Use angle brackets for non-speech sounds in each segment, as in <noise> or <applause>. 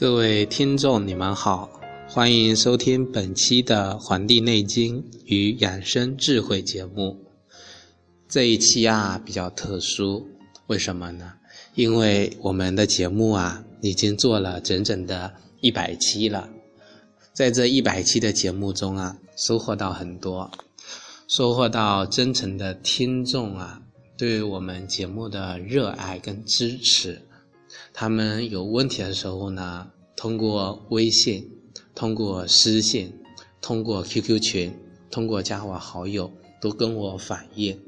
各位听众，你们好，欢迎收听本期的《黄帝内经与养生智慧》节目。这一期啊比较特殊，为什么呢？因为我们的节目啊已经做了整整的一百期了，在这一百期的节目中啊，收获到很多，收获到真诚的听众啊对我们节目的热爱跟支持。他们有问题的时候呢，通过微信、通过私信、通过 QQ 群、通过加我好友，都跟我反映。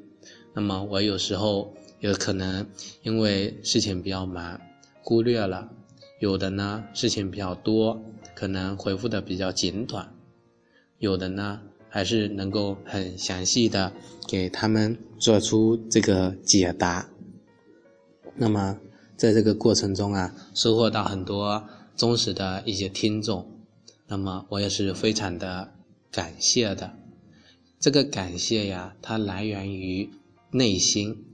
那么我有时候有可能因为事情比较忙，忽略了；有的呢事情比较多，可能回复的比较简短；有的呢还是能够很详细的给他们做出这个解答。那么。在这个过程中啊，收获到很多忠实的一些听众，那么我也是非常的感谢的。这个感谢呀，它来源于内心。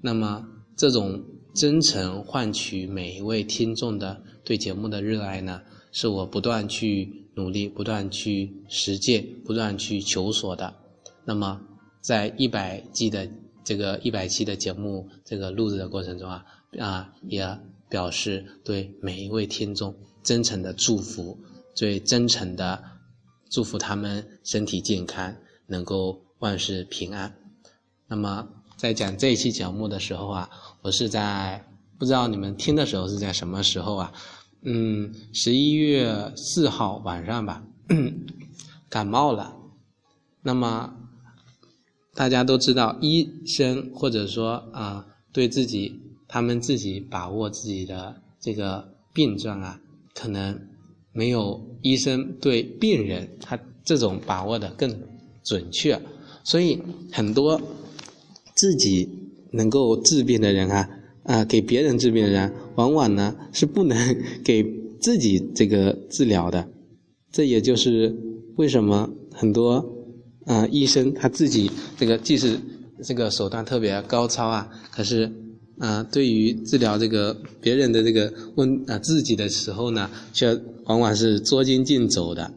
那么这种真诚换取每一位听众的对节目的热爱呢，是我不断去努力、不断去实践、不断去求索的。那么在一百季的这个一百期的节目这个录制的过程中啊。啊，也表示对每一位听众真诚的祝福，最真诚的祝福他们身体健康，能够万事平安。那么在讲这一期节目的时候啊，我是在不知道你们听的时候是在什么时候啊？嗯，十一月四号晚上吧，<coughs> 感冒了。那么大家都知道，医生或者说啊，对自己。他们自己把握自己的这个病状啊，可能没有医生对病人他这种把握的更准确，所以很多自己能够治病的人啊，啊，给别人治病的人，往往呢是不能给自己这个治疗的，这也就是为什么很多啊医生他自己这个即使这个手段特别高超啊，可是。啊，对于治疗这个别人的这个问啊自己的时候呢，却往往是捉襟见肘的。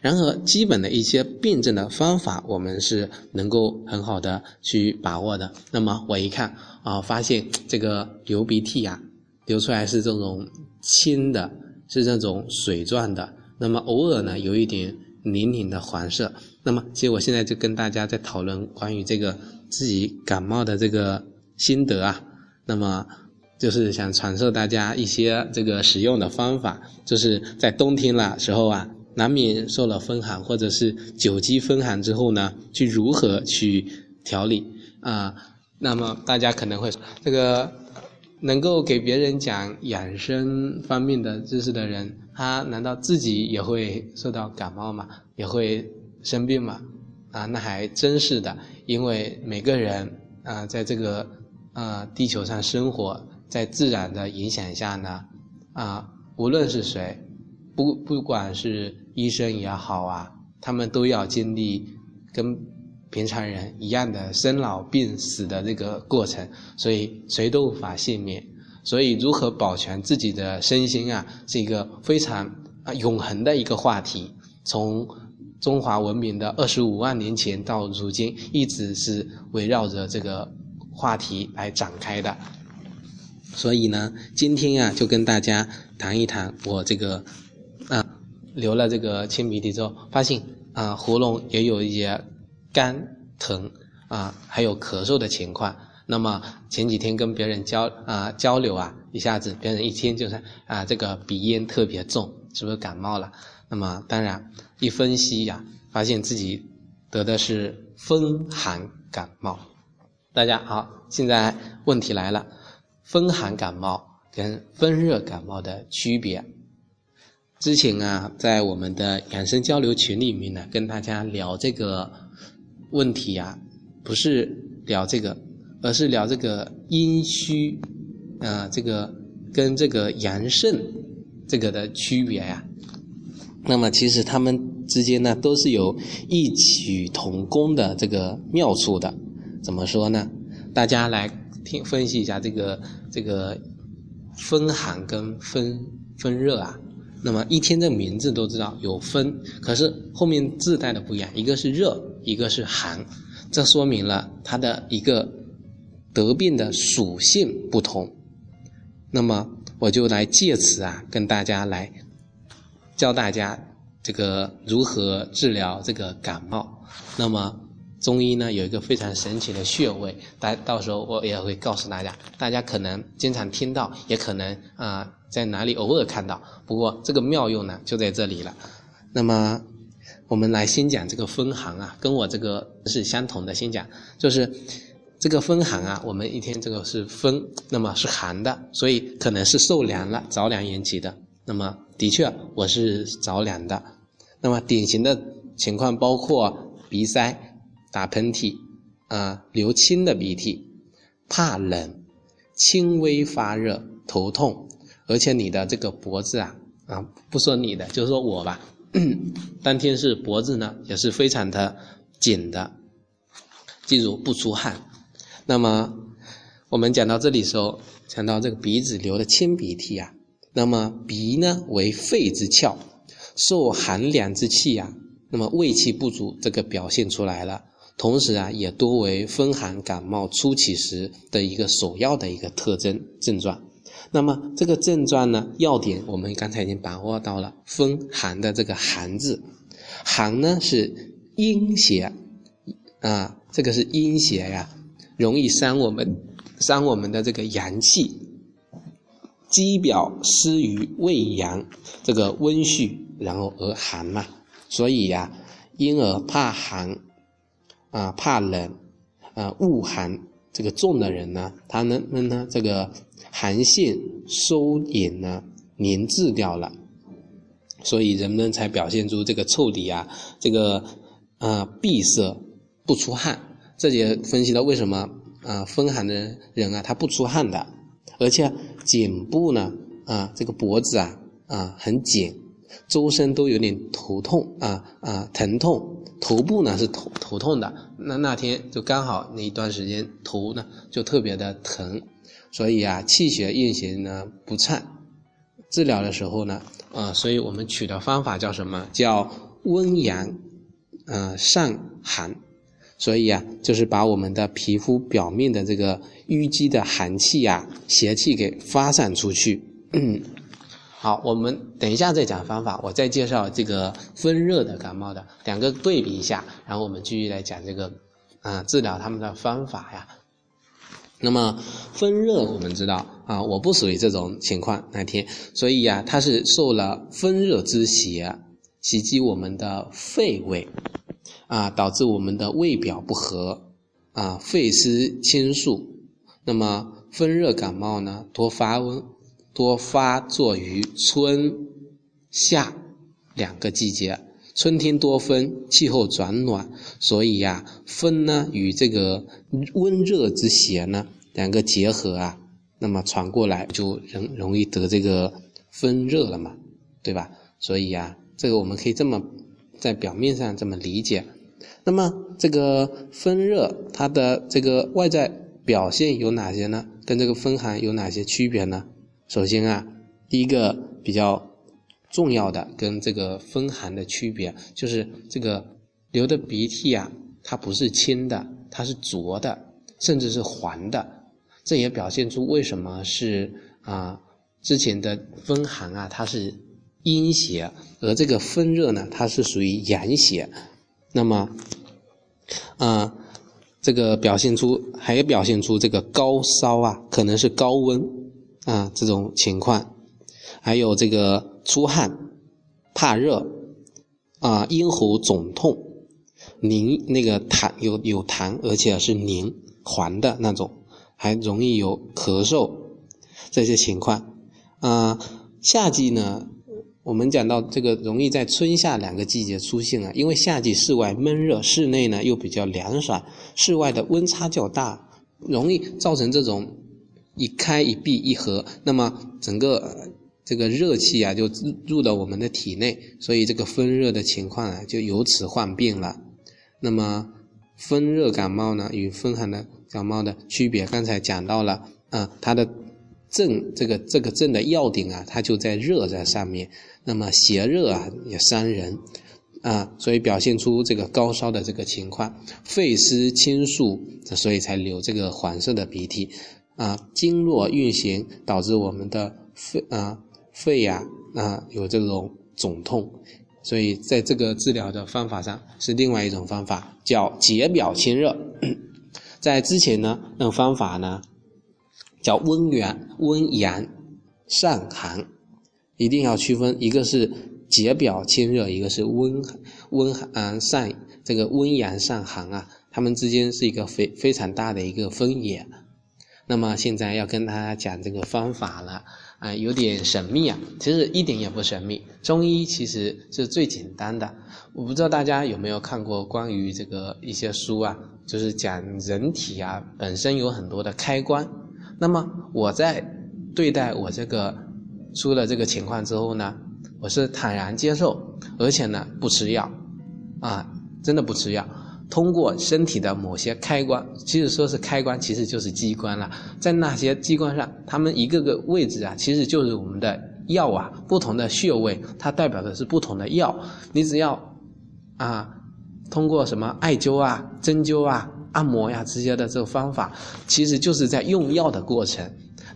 然而，基本的一些病症的方法，我们是能够很好的去把握的。那么，我一看啊，发现这个流鼻涕呀，流出来是这种清的，是这种水状的。那么，偶尔呢，有一点淋淋的黄色。那么，其实我现在就跟大家在讨论关于这个自己感冒的这个心得啊。那么，就是想传授大家一些这个使用的方法，就是在冬天了时候啊，难免受了风寒，或者是久积风寒之后呢，去如何去调理啊？那么大家可能会说这个能够给别人讲养生方面的知识的人，他难道自己也会受到感冒吗？也会生病吗？啊，那还真是的，因为每个人啊，在这个。啊，地球上生活在自然的影响下呢，啊，无论是谁，不不管是医生也好啊，他们都要经历跟平常人一样的生老病死的这个过程，所以谁都无法幸免。所以，如何保全自己的身心啊，是一个非常啊永恒的一个话题。从中华文明的二十五万年前到如今，一直是围绕着这个。话题来展开的，所以呢，今天啊，就跟大家谈一谈我这个啊流了这个清鼻涕之后，发现啊喉咙也有一些干疼啊，还有咳嗽的情况。那么前几天跟别人交啊交流啊，一下子别人一听就是啊这个鼻音特别重，是不是感冒了？那么当然一分析呀，发现自己得的是风寒感冒。大家好，现在问题来了，风寒感冒跟风热感冒的区别。之前啊，在我们的养生交流群里面呢，跟大家聊这个问题呀，不是聊这个，而是聊这个阴虚啊，这个跟这个阳盛这个的区别呀。那么其实他们之间呢，都是有异曲同工的这个妙处的。怎么说呢？大家来听分析一下这个这个风寒跟风风热啊，那么一听这名字都知道有风，可是后面自带的不一样，一个是热，一个是寒，这说明了它的一个得病的属性不同。那么我就来借此啊，跟大家来教大家这个如何治疗这个感冒。那么中医呢有一个非常神奇的穴位，大到时候我也会告诉大家，大家可能经常听到，也可能啊在哪里偶尔看到。不过这个妙用呢就在这里了。那么我们来先讲这个风寒啊，跟我这个是相同的。先讲就是。这个风寒啊，我们一天这个是风，那么是寒的，所以可能是受凉了，着凉引起的。那么的确我是着凉的。那么典型的情况包括鼻塞、打喷嚏啊、流清的鼻涕、怕冷、轻微发热、头痛，而且你的这个脖子啊啊，不说你的，就说我吧，当天是脖子呢也是非常的紧的，记住不出汗。那么，我们讲到这里时候，讲到这个鼻子流的清鼻涕啊，那么鼻呢为肺之窍，受寒凉之气呀，那么胃气不足，这个表现出来了。同时啊，也多为风寒感冒初期时的一个首要的一个特征症状。那么这个症状呢，要点我们刚才已经把握到了，风寒的这个寒字，寒呢是阴邪啊，这个是阴邪呀。容易伤我们，伤我们的这个阳气，肌表失于胃阳，这个温煦，然后而寒嘛，所以呀，因而怕寒，啊怕冷，啊恶寒，这个重的人呢，他能能呢这个寒性收敛呢凝滞掉了，所以人们才表现出这个臭底啊，这个啊闭塞不出汗。这也分析了为什么啊风寒的人啊他不出汗的，而且颈部呢啊这个脖子啊啊很紧，周身都有点头痛啊啊疼痛，头部呢是头头痛的，那那天就刚好那一段时间头呢就特别的疼，所以啊气血运行呢不畅，治疗的时候呢啊所以我们取的方法叫什么叫温阳啊散寒。所以啊，就是把我们的皮肤表面的这个淤积的寒气呀、邪气给发散出去。好，我们等一下再讲方法，我再介绍这个风热的感冒的两个对比一下，然后我们继续来讲这个啊治疗他们的方法呀。那么风热我们知道啊，我不属于这种情况那天，所以呀，它是受了风热之邪袭击我们的肺胃。啊，导致我们的胃表不和，啊，肺失清肃。那么风热感冒呢，多发温，多发作于春夏两个季节。春天多风，气候转暖，所以呀，风呢与这个温热之邪呢两个结合啊，那么传过来就容容易得这个风热了嘛，对吧？所以呀，这个我们可以这么在表面上这么理解。那么这个风热，它的这个外在表现有哪些呢？跟这个风寒有哪些区别呢？首先啊，第一个比较重要的跟这个风寒的区别，就是这个流的鼻涕啊，它不是清的，它是浊的，甚至是黄的。这也表现出为什么是啊，之前的风寒啊，它是阴邪，而这个风热呢，它是属于阳邪。那么，啊，这个表现出还表现出这个高烧啊，可能是高温啊这种情况，还有这个出汗、怕热啊，咽喉肿痛、凝那个痰有有痰，而且是凝黄的那种，还容易有咳嗽这些情况啊。夏季呢？我们讲到这个容易在春夏两个季节出现啊，因为夏季室外闷热，室内呢又比较凉爽，室外的温差较大，容易造成这种一开一闭一合，那么整个这个热气啊就入到我们的体内，所以这个风热的情况啊就由此患病了。那么风热感冒呢与风寒的感冒的区别，刚才讲到了啊，它的症这个这个症的要点啊，它就在热在上面。那么邪热啊也伤人啊，所以表现出这个高烧的这个情况，肺湿侵肃，所以才流这个黄色的鼻涕啊。经络运行导致我们的肺啊肺呀啊有这种肿痛，所以在这个治疗的方法上是另外一种方法，叫解表清热。<clears throat> 在之前呢，那种方法呢叫温元温阳散寒。一定要区分，一个是解表清热，一个是温温寒散这个温阳散寒啊，它们之间是一个非非常大的一个分野。那么现在要跟大家讲这个方法了啊，有点神秘啊，其实一点也不神秘。中医其实是最简单的，我不知道大家有没有看过关于这个一些书啊，就是讲人体啊本身有很多的开关。那么我在对待我这个。出了这个情况之后呢，我是坦然接受，而且呢不吃药，啊，真的不吃药。通过身体的某些开关，其实说是开关，其实就是机关了。在那些机关上，它们一个个位置啊，其实就是我们的药啊，不同的穴位，它代表的是不同的药。你只要啊，通过什么艾灸啊、针灸啊、按摩呀这些的这个方法，其实就是在用药的过程。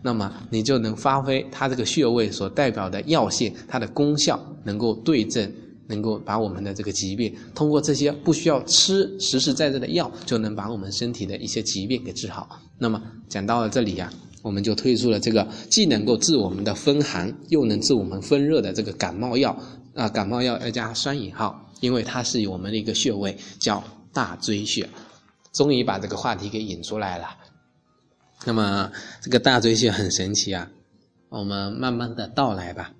那么你就能发挥它这个穴位所代表的药性，它的功效能够对症，能够把我们的这个疾病通过这些不需要吃实实在在的药，就能把我们身体的一些疾病给治好。那么讲到了这里呀，我们就推出了这个既能够治我们的风寒，又能治我们风热的这个感冒药啊，感冒药要加双引号，因为它是我们的一个穴位叫大椎穴。终于把这个话题给引出来了。那么这个大椎穴很神奇啊，我们慢慢的道来吧。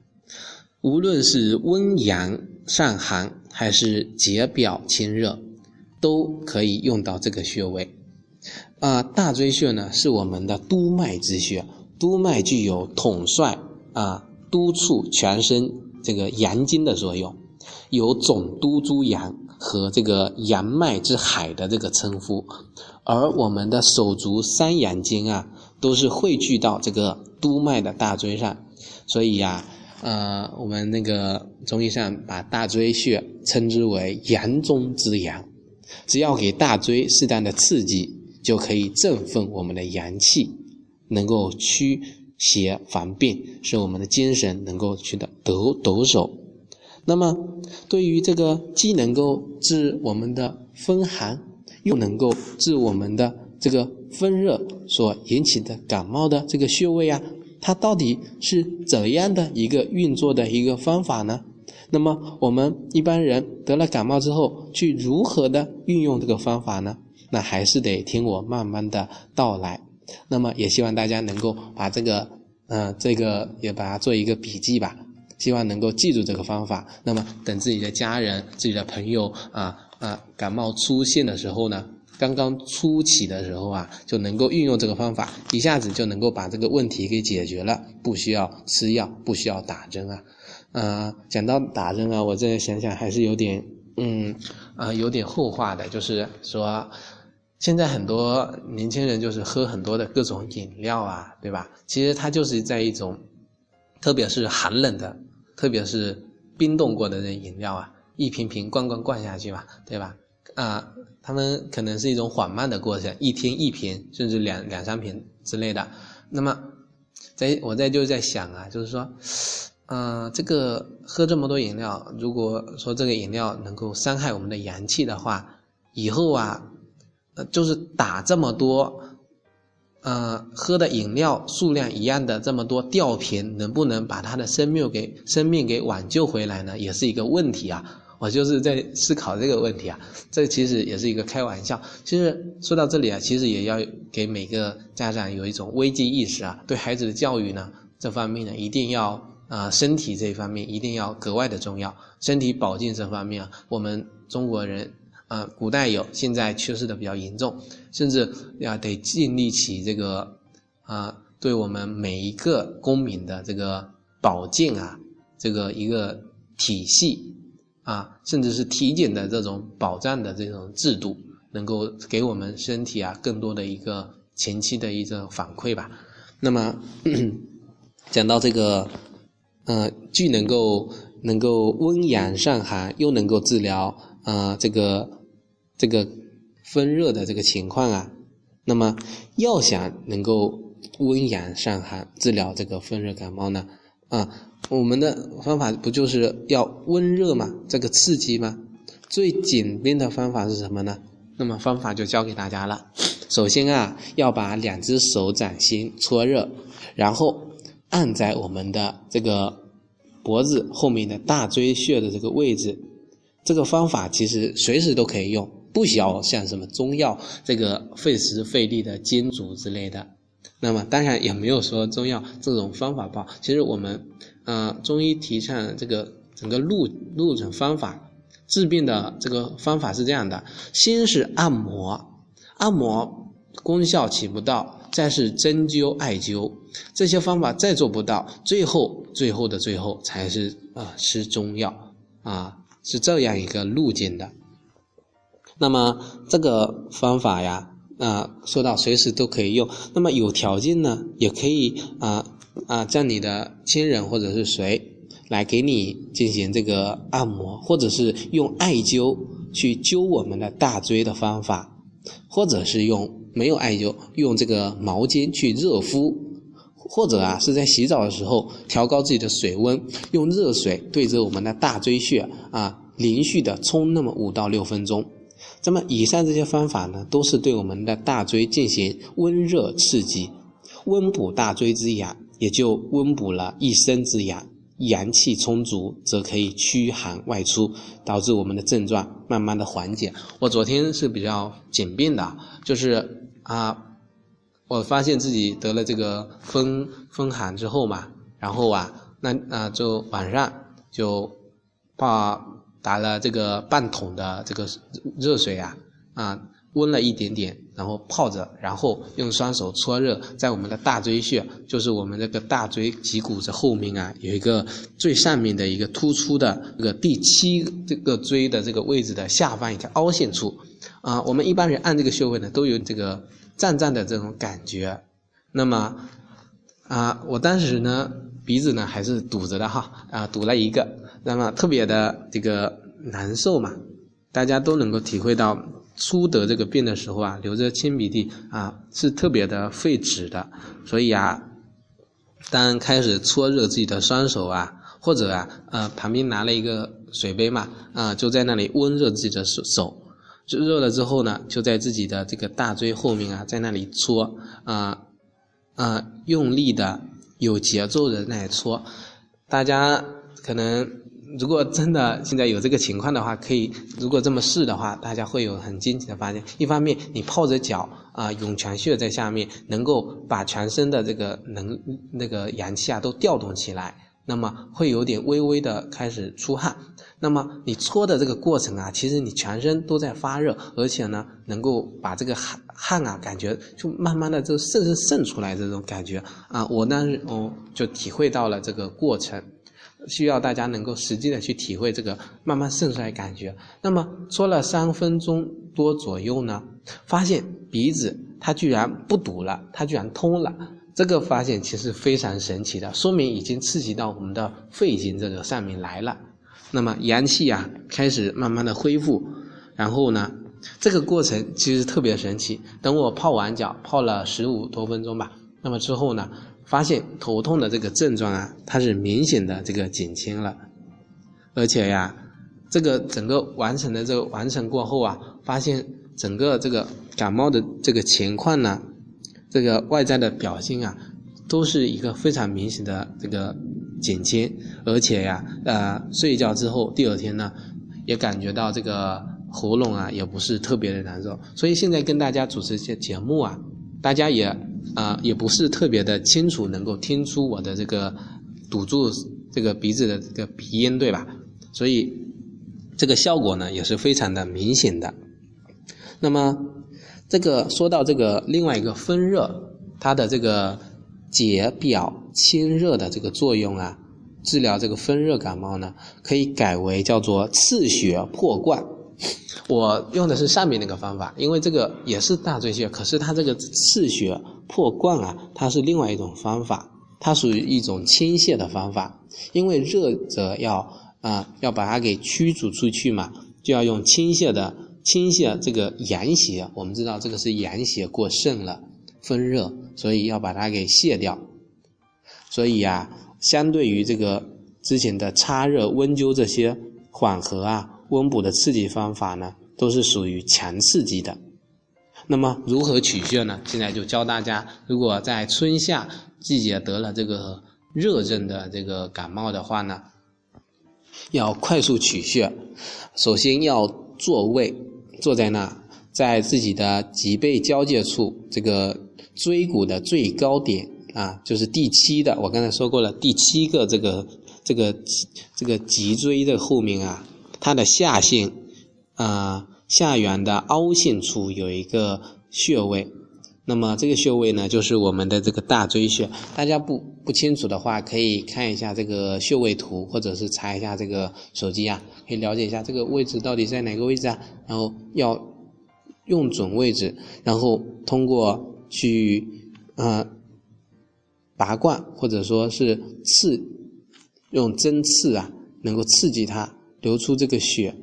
无论是温阳散寒，还是解表清热，都可以用到这个穴位。啊，大椎穴呢是我们的督脉之穴，督脉具有统帅啊、督促全身这个阳经的作用，有总督诸阳和这个阳脉之海的这个称呼。而我们的手足三阳经啊，都是汇聚到这个督脉的大椎上，所以呀，呃，我们那个中医上把大椎穴称之为阳中之阳，只要给大椎适当的刺激，就可以振奋我们的阳气，能够驱邪防病，使我们的精神能够取得抖抖擞。那么，对于这个既能够治我们的风寒。又能够治我们的这个风热所引起的感冒的这个穴位啊，它到底是怎样的一个运作的一个方法呢？那么我们一般人得了感冒之后，去如何的运用这个方法呢？那还是得听我慢慢的道来。那么也希望大家能够把这个，嗯，这个也把它做一个笔记吧，希望能够记住这个方法。那么等自己的家人、自己的朋友啊。啊，感冒出现的时候呢，刚刚初起的时候啊，就能够运用这个方法，一下子就能够把这个问题给解决了，不需要吃药，不需要打针啊。呃，讲到打针啊，我再想想还是有点，嗯，啊，有点后话的，就是说，现在很多年轻人就是喝很多的各种饮料啊，对吧？其实它就是在一种，特别是寒冷的，特别是冰冻过的那饮料啊。一瓶瓶罐罐灌下去嘛，对吧？啊，他们可能是一种缓慢的过程，一天一瓶，甚至两两三瓶之类的。那么，在我在就在想啊，就是说，嗯，这个喝这么多饮料，如果说这个饮料能够伤害我们的阳气的话，以后啊，呃，就是打这么多，呃，喝的饮料数量一样的这么多吊瓶，能不能把他的生命给生命给挽救回来呢？也是一个问题啊。我就是在思考这个问题啊，这其实也是一个开玩笑。其实说到这里啊，其实也要给每个家长有一种危机意识啊，对孩子的教育呢，这方面呢，一定要啊，身体这一方面一定要格外的重要。身体保健这方面啊，我们中国人啊，古代有，现在缺失的比较严重，甚至要得建立起这个啊，对我们每一个公民的这个保健啊，这个一个体系。啊，甚至是体检的这种保障的这种制度，能够给我们身体啊更多的一个前期的一个反馈吧。那么 <clears throat> 讲到这个，呃，既能够能够温阳散寒，又能够治疗啊这个这个风热的这个情况啊。那么要想能够温阳散寒，治疗这个风热感冒呢，啊，我们的方法不就是要温热吗？这个刺激吗？最简便的方法是什么呢？那么方法就教给大家了。首先啊，要把两只手掌心搓热，然后按在我们的这个脖子后面的大椎穴的这个位置。这个方法其实随时都可以用，不需要像什么中药这个费时费力的煎煮之类的。那么当然也没有说中药这种方法不好。其实我们呃中医提倡这个整个路路程方法。治病的这个方法是这样的：先是按摩，按摩功效起不到，再是针灸、艾灸这些方法再做不到，最后最后的最后才是啊吃中药啊，是这样一个路径的。那么这个方法呀，啊说到随时都可以用，那么有条件呢，也可以啊啊叫你的亲人或者是谁。来给你进行这个按摩，或者是用艾灸去灸我们的大椎的方法，或者是用没有艾灸，用这个毛巾去热敷，或者啊是在洗澡的时候调高自己的水温，用热水对着我们的大椎穴啊连续的冲那么五到六分钟。那么以上这些方法呢，都是对我们的大椎进行温热刺激，温补大椎之阳，也就温补了一身之阳。阳气充足，则可以驱寒外出，导致我们的症状慢慢的缓解。我昨天是比较简便的，就是啊，我发现自己得了这个风风寒之后嘛，然后啊，那啊就晚上就把打了这个半桶的这个热水啊啊。温了一点点，然后泡着，然后用双手搓热，在我们的大椎穴，就是我们这个大椎脊骨的后面啊，有一个最上面的一个突出的这个第七这个椎的这个位置的下方一个凹陷处，啊，我们一般人按这个穴位呢，都有这个胀胀的这种感觉。那么，啊，我当时呢鼻子呢还是堵着的哈，啊，堵了一个，那么特别的这个难受嘛，大家都能够体会到。初得这个病的时候啊，流着清鼻涕啊，是特别的费纸的。所以啊，当开始搓热自己的双手啊，或者啊，呃，旁边拿了一个水杯嘛，啊，就在那里温热自己的手手，就热了之后呢，就在自己的这个大椎后面啊，在那里搓啊啊，用力的、有节奏的那里搓。大家可能。如果真的现在有这个情况的话，可以如果这么试的话，大家会有很惊奇的发现。一方面，你泡着脚啊，涌泉穴在下面，能够把全身的这个能那个阳气啊都调动起来，那么会有点微微的开始出汗。那么你搓的这个过程啊，其实你全身都在发热，而且呢，能够把这个汗汗啊，感觉就慢慢的就渗渗渗出来这种感觉啊，我当时哦就体会到了这个过程。需要大家能够实际的去体会这个慢慢渗出来感觉。那么搓了三分钟多左右呢，发现鼻子它居然不堵了，它居然通了。这个发现其实非常神奇的，说明已经刺激到我们的肺经这个上面来了。那么阳气啊开始慢慢的恢复，然后呢，这个过程其实特别神奇。等我泡完脚，泡了十五多分钟吧，那么之后呢？发现头痛的这个症状啊，它是明显的这个减轻了，而且呀，这个整个完成的这个完成过后啊，发现整个这个感冒的这个情况呢，这个外在的表现啊，都是一个非常明显的这个减轻，而且呀，呃，睡觉之后第二天呢，也感觉到这个喉咙啊，也不是特别的难受，所以现在跟大家主持一些节目啊，大家也。啊，也不是特别的清楚，能够听出我的这个堵住这个鼻子的这个鼻音，对吧？所以这个效果呢也是非常的明显的。那么这个说到这个另外一个风热，它的这个解表清热的这个作用啊，治疗这个风热感冒呢，可以改为叫做刺血破罐。我用的是上面那个方法，因为这个也是大椎穴，可是它这个刺血破罐啊，它是另外一种方法，它属于一种清泻的方法。因为热则要啊，要把它给驱逐出去嘛，就要用清泻的清泻这个阳邪。我们知道这个是阳邪过盛了，风热，所以要把它给泻掉。所以啊，相对于这个之前的擦热温灸这些缓和啊、温补的刺激方法呢，都是属于强刺激的。那么如何取穴呢？现在就教大家，如果在春夏季节得了这个热症的这个感冒的话呢，要快速取穴。首先要坐位，坐在那，在自己的脊背交界处，这个椎骨的最高点啊，就是第七的。我刚才说过了，第七个这个这个这个脊椎的后面啊，它的下线啊。下缘的凹陷处有一个穴位，那么这个穴位呢，就是我们的这个大椎穴。大家不不清楚的话，可以看一下这个穴位图，或者是查一下这个手机啊，可以了解一下这个位置到底在哪个位置啊。然后要用准位置，然后通过去啊拔罐，或者说是刺，用针刺啊，能够刺激它流出这个血，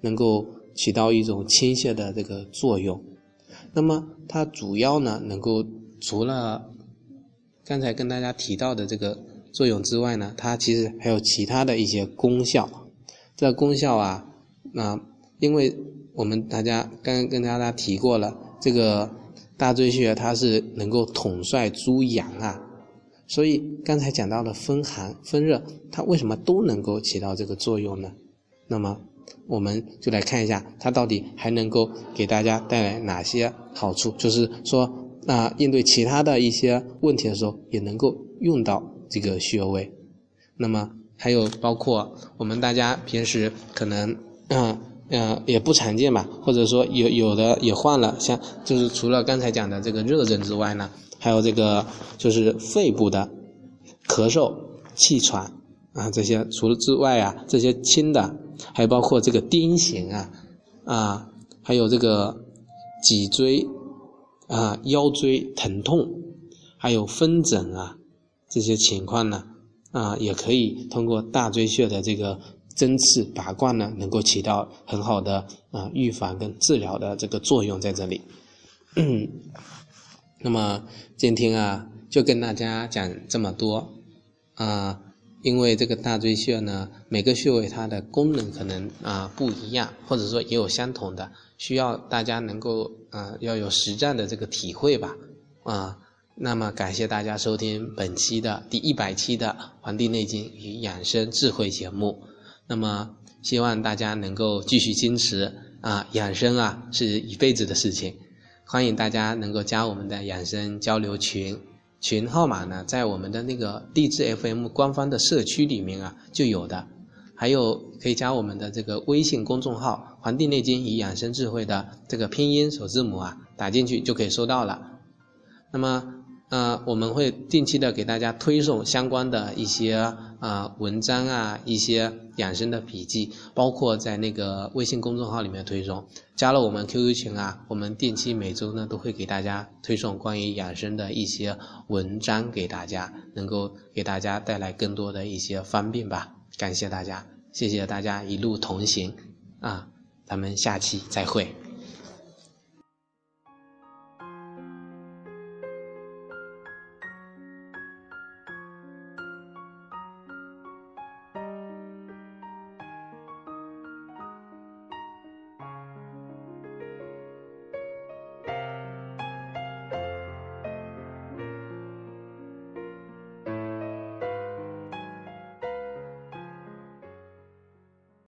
能够。起到一种倾泻的这个作用，那么它主要呢能够除了刚才跟大家提到的这个作用之外呢，它其实还有其他的一些功效。这功效啊，那因为我们大家刚刚跟大家提过了，这个大椎穴它是能够统帅诸阳啊，所以刚才讲到的风寒、风热，它为什么都能够起到这个作用呢？那么。我们就来看一下，它到底还能够给大家带来哪些好处？就是说，那应对其他的一些问题的时候，也能够用到这个穴位。那么还有包括我们大家平时可能，嗯嗯也不常见吧，或者说有有的也患了，像就是除了刚才讲的这个热症之外呢，还有这个就是肺部的咳嗽、气喘啊这些，除了之外啊，这些轻的。还包括这个癫痫啊，啊，还有这个脊椎啊、腰椎疼痛，还有风疹啊，这些情况呢，啊，也可以通过大椎穴的这个针刺拔罐呢，能够起到很好的啊预防跟治疗的这个作用在这里。<clears throat> 那么今天啊，就跟大家讲这么多啊。因为这个大椎穴呢，每个穴位它的功能可能啊不一样，或者说也有相同的，需要大家能够啊要有实战的这个体会吧，啊，那么感谢大家收听本期的第一百期的《黄帝内经与养生智慧》节目，那么希望大家能够继续坚持啊，养生啊是一辈子的事情，欢迎大家能够加我们的养生交流群。群号码呢，在我们的那个励志 FM 官方的社区里面啊就有的，还有可以加我们的这个微信公众号《黄帝内经与养生智慧》的这个拼音首字母啊，打进去就可以收到了。那么。呃，我们会定期的给大家推送相关的一些啊文章啊，一些养生的笔记，包括在那个微信公众号里面推送。加了我们 QQ 群啊，我们定期每周呢都会给大家推送关于养生的一些文章给大家，能够给大家带来更多的一些方便吧。感谢大家，谢谢大家一路同行啊，咱们下期再会。